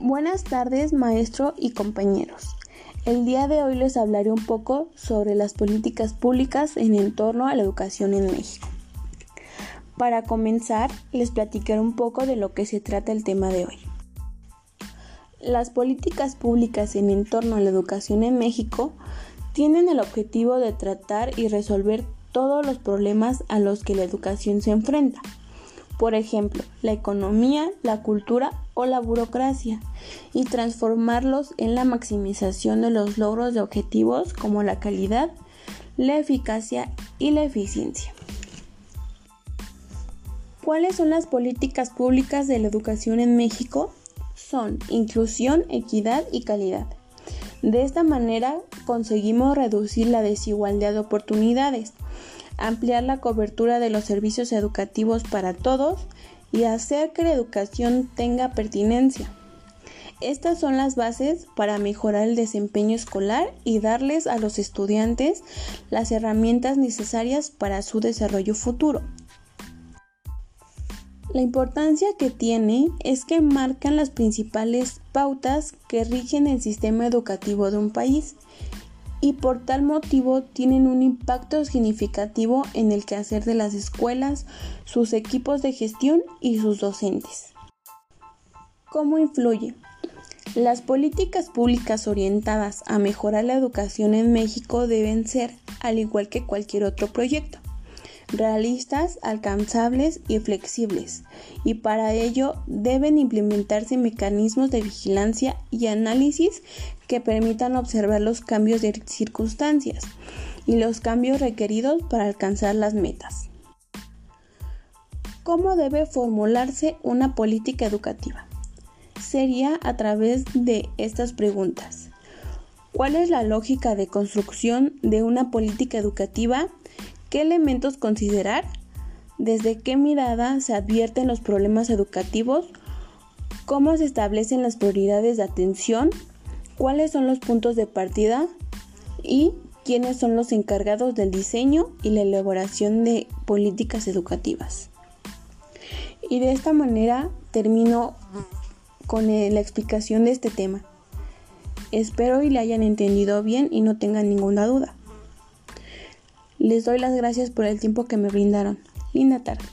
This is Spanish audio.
Buenas tardes, maestro y compañeros. El día de hoy les hablaré un poco sobre las políticas públicas en torno a la educación en México. Para comenzar, les platicaré un poco de lo que se trata el tema de hoy. Las políticas públicas en entorno a la educación en México tienen el objetivo de tratar y resolver todos los problemas a los que la educación se enfrenta por ejemplo, la economía, la cultura o la burocracia, y transformarlos en la maximización de los logros de objetivos como la calidad, la eficacia y la eficiencia. ¿Cuáles son las políticas públicas de la educación en México? Son inclusión, equidad y calidad. De esta manera conseguimos reducir la desigualdad de oportunidades, ampliar la cobertura de los servicios educativos para todos y hacer que la educación tenga pertinencia. Estas son las bases para mejorar el desempeño escolar y darles a los estudiantes las herramientas necesarias para su desarrollo futuro. La importancia que tiene es que marcan las principales pautas que rigen el sistema educativo de un país y por tal motivo tienen un impacto significativo en el quehacer de las escuelas, sus equipos de gestión y sus docentes. ¿Cómo influye? Las políticas públicas orientadas a mejorar la educación en México deben ser, al igual que cualquier otro proyecto, realistas, alcanzables y flexibles, y para ello deben implementarse mecanismos de vigilancia y análisis que permitan observar los cambios de circunstancias y los cambios requeridos para alcanzar las metas. ¿Cómo debe formularse una política educativa? Sería a través de estas preguntas. ¿Cuál es la lógica de construcción de una política educativa? ¿Qué elementos considerar? ¿Desde qué mirada se advierten los problemas educativos? ¿Cómo se establecen las prioridades de atención? cuáles son los puntos de partida y quiénes son los encargados del diseño y la elaboración de políticas educativas. Y de esta manera termino con la explicación de este tema. Espero y le hayan entendido bien y no tengan ninguna duda. Les doy las gracias por el tiempo que me brindaron. Linda tarde.